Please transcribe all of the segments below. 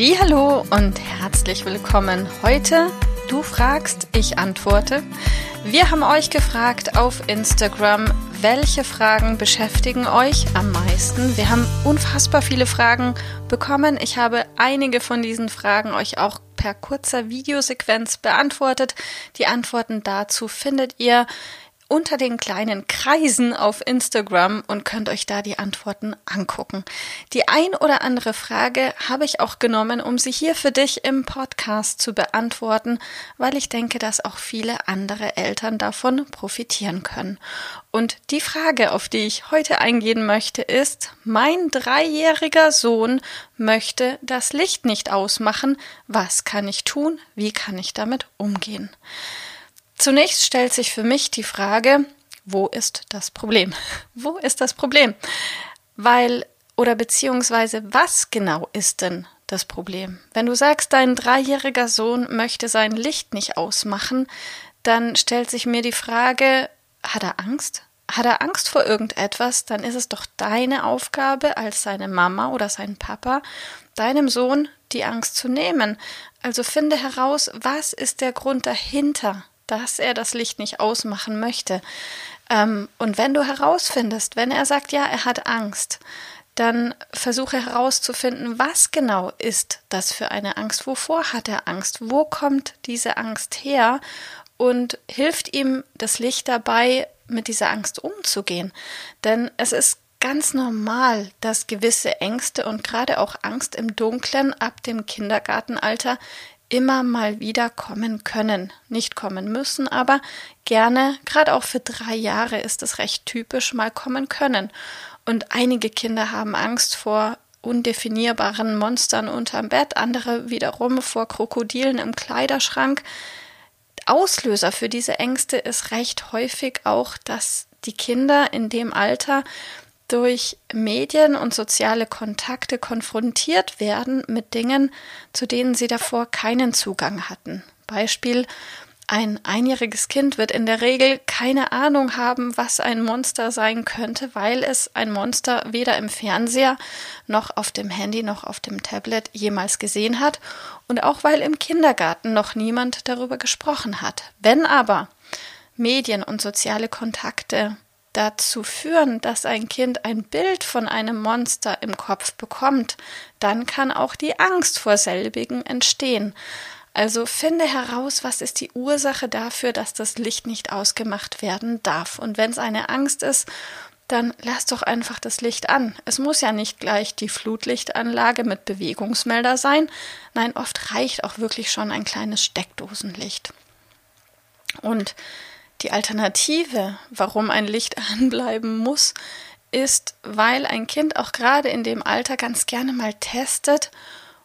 Hallo und herzlich willkommen. Heute du fragst, ich antworte. Wir haben euch gefragt auf Instagram, welche Fragen beschäftigen euch am meisten? Wir haben unfassbar viele Fragen bekommen. Ich habe einige von diesen Fragen euch auch per kurzer Videosequenz beantwortet. Die Antworten dazu findet ihr unter den kleinen Kreisen auf Instagram und könnt euch da die Antworten angucken. Die ein oder andere Frage habe ich auch genommen, um sie hier für dich im Podcast zu beantworten, weil ich denke, dass auch viele andere Eltern davon profitieren können. Und die Frage, auf die ich heute eingehen möchte, ist, mein dreijähriger Sohn möchte das Licht nicht ausmachen. Was kann ich tun? Wie kann ich damit umgehen? Zunächst stellt sich für mich die Frage, wo ist das Problem? Wo ist das Problem? Weil, oder beziehungsweise, was genau ist denn das Problem? Wenn du sagst, dein dreijähriger Sohn möchte sein Licht nicht ausmachen, dann stellt sich mir die Frage, hat er Angst? Hat er Angst vor irgendetwas, dann ist es doch deine Aufgabe als seine Mama oder sein Papa, deinem Sohn die Angst zu nehmen. Also finde heraus, was ist der Grund dahinter dass er das Licht nicht ausmachen möchte. Ähm, und wenn du herausfindest, wenn er sagt, ja, er hat Angst, dann versuche herauszufinden, was genau ist das für eine Angst, wovor hat er Angst, wo kommt diese Angst her und hilft ihm das Licht dabei, mit dieser Angst umzugehen. Denn es ist ganz normal, dass gewisse Ängste und gerade auch Angst im Dunklen ab dem Kindergartenalter immer mal wieder kommen können. Nicht kommen müssen, aber gerne, gerade auch für drei Jahre ist es recht typisch, mal kommen können. Und einige Kinder haben Angst vor undefinierbaren Monstern unterm Bett, andere wiederum vor Krokodilen im Kleiderschrank. Auslöser für diese Ängste ist recht häufig auch, dass die Kinder in dem Alter durch Medien und soziale Kontakte konfrontiert werden mit Dingen, zu denen sie davor keinen Zugang hatten. Beispiel ein einjähriges Kind wird in der Regel keine Ahnung haben, was ein Monster sein könnte, weil es ein Monster weder im Fernseher noch auf dem Handy noch auf dem Tablet jemals gesehen hat und auch weil im Kindergarten noch niemand darüber gesprochen hat. Wenn aber Medien und soziale Kontakte dazu führen, dass ein Kind ein Bild von einem Monster im Kopf bekommt, dann kann auch die Angst vor selbigen entstehen. Also finde heraus, was ist die Ursache dafür, dass das Licht nicht ausgemacht werden darf. Und wenn es eine Angst ist, dann lass doch einfach das Licht an. Es muss ja nicht gleich die Flutlichtanlage mit Bewegungsmelder sein. Nein, oft reicht auch wirklich schon ein kleines Steckdosenlicht. Und die Alternative, warum ein Licht anbleiben muss, ist, weil ein Kind auch gerade in dem Alter ganz gerne mal testet,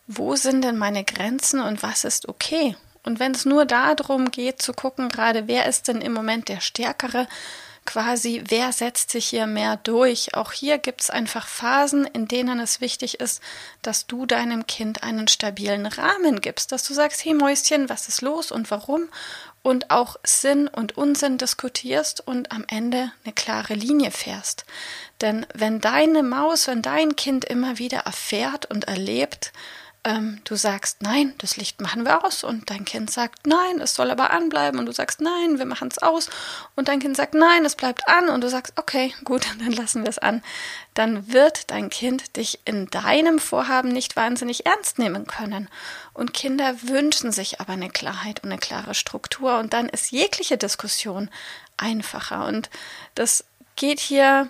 wo sind denn meine Grenzen und was ist okay. Und wenn es nur darum geht zu gucken, gerade wer ist denn im Moment der Stärkere, quasi, wer setzt sich hier mehr durch. Auch hier gibt es einfach Phasen, in denen es wichtig ist, dass du deinem Kind einen stabilen Rahmen gibst, dass du sagst, hey Mäuschen, was ist los und warum? Und auch Sinn und Unsinn diskutierst und am Ende eine klare Linie fährst. Denn wenn deine Maus, wenn dein Kind immer wieder erfährt und erlebt, ähm, du sagst, nein, das Licht machen wir aus. Und dein Kind sagt, nein, es soll aber anbleiben. Und du sagst, nein, wir machen es aus. Und dein Kind sagt, nein, es bleibt an. Und du sagst, okay, gut, dann lassen wir es an, dann wird dein Kind dich in deinem Vorhaben nicht wahnsinnig ernst nehmen können. Und Kinder wünschen sich aber eine Klarheit und eine klare Struktur. Und dann ist jegliche Diskussion einfacher. Und das geht hier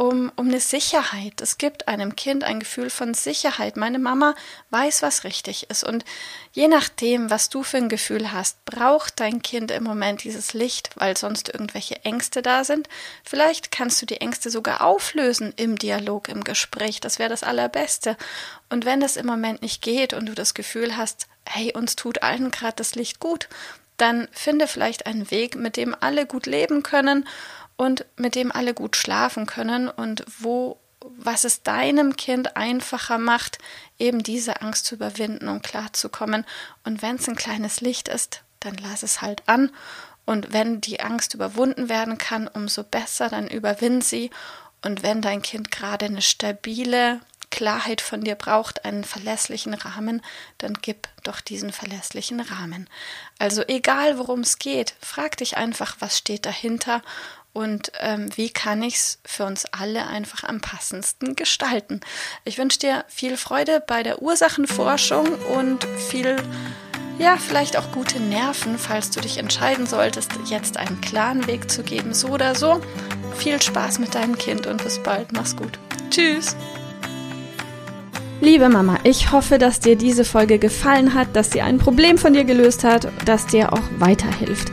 um, um eine Sicherheit. Es gibt einem Kind ein Gefühl von Sicherheit. Meine Mama weiß, was richtig ist. Und je nachdem, was du für ein Gefühl hast, braucht dein Kind im Moment dieses Licht, weil sonst irgendwelche Ängste da sind. Vielleicht kannst du die Ängste sogar auflösen im Dialog, im Gespräch. Das wäre das Allerbeste. Und wenn das im Moment nicht geht und du das Gefühl hast, hey, uns tut allen gerade das Licht gut, dann finde vielleicht einen Weg, mit dem alle gut leben können und mit dem alle gut schlafen können und wo was es deinem Kind einfacher macht, eben diese Angst zu überwinden und klarzukommen. Und wenn es ein kleines Licht ist, dann lass es halt an. Und wenn die Angst überwunden werden kann, umso besser, dann überwind sie. Und wenn dein Kind gerade eine stabile Klarheit von dir braucht, einen verlässlichen Rahmen, dann gib doch diesen verlässlichen Rahmen. Also egal worum es geht, frag dich einfach, was steht dahinter und ähm, wie kann ich es für uns alle einfach am passendsten gestalten. Ich wünsche dir viel Freude bei der Ursachenforschung und viel, ja, vielleicht auch gute Nerven, falls du dich entscheiden solltest, jetzt einen klaren Weg zu geben, so oder so. Viel Spaß mit deinem Kind und bis bald. Mach's gut. Tschüss. Liebe Mama, ich hoffe, dass dir diese Folge gefallen hat, dass sie ein Problem von dir gelöst hat, dass dir auch weiterhilft.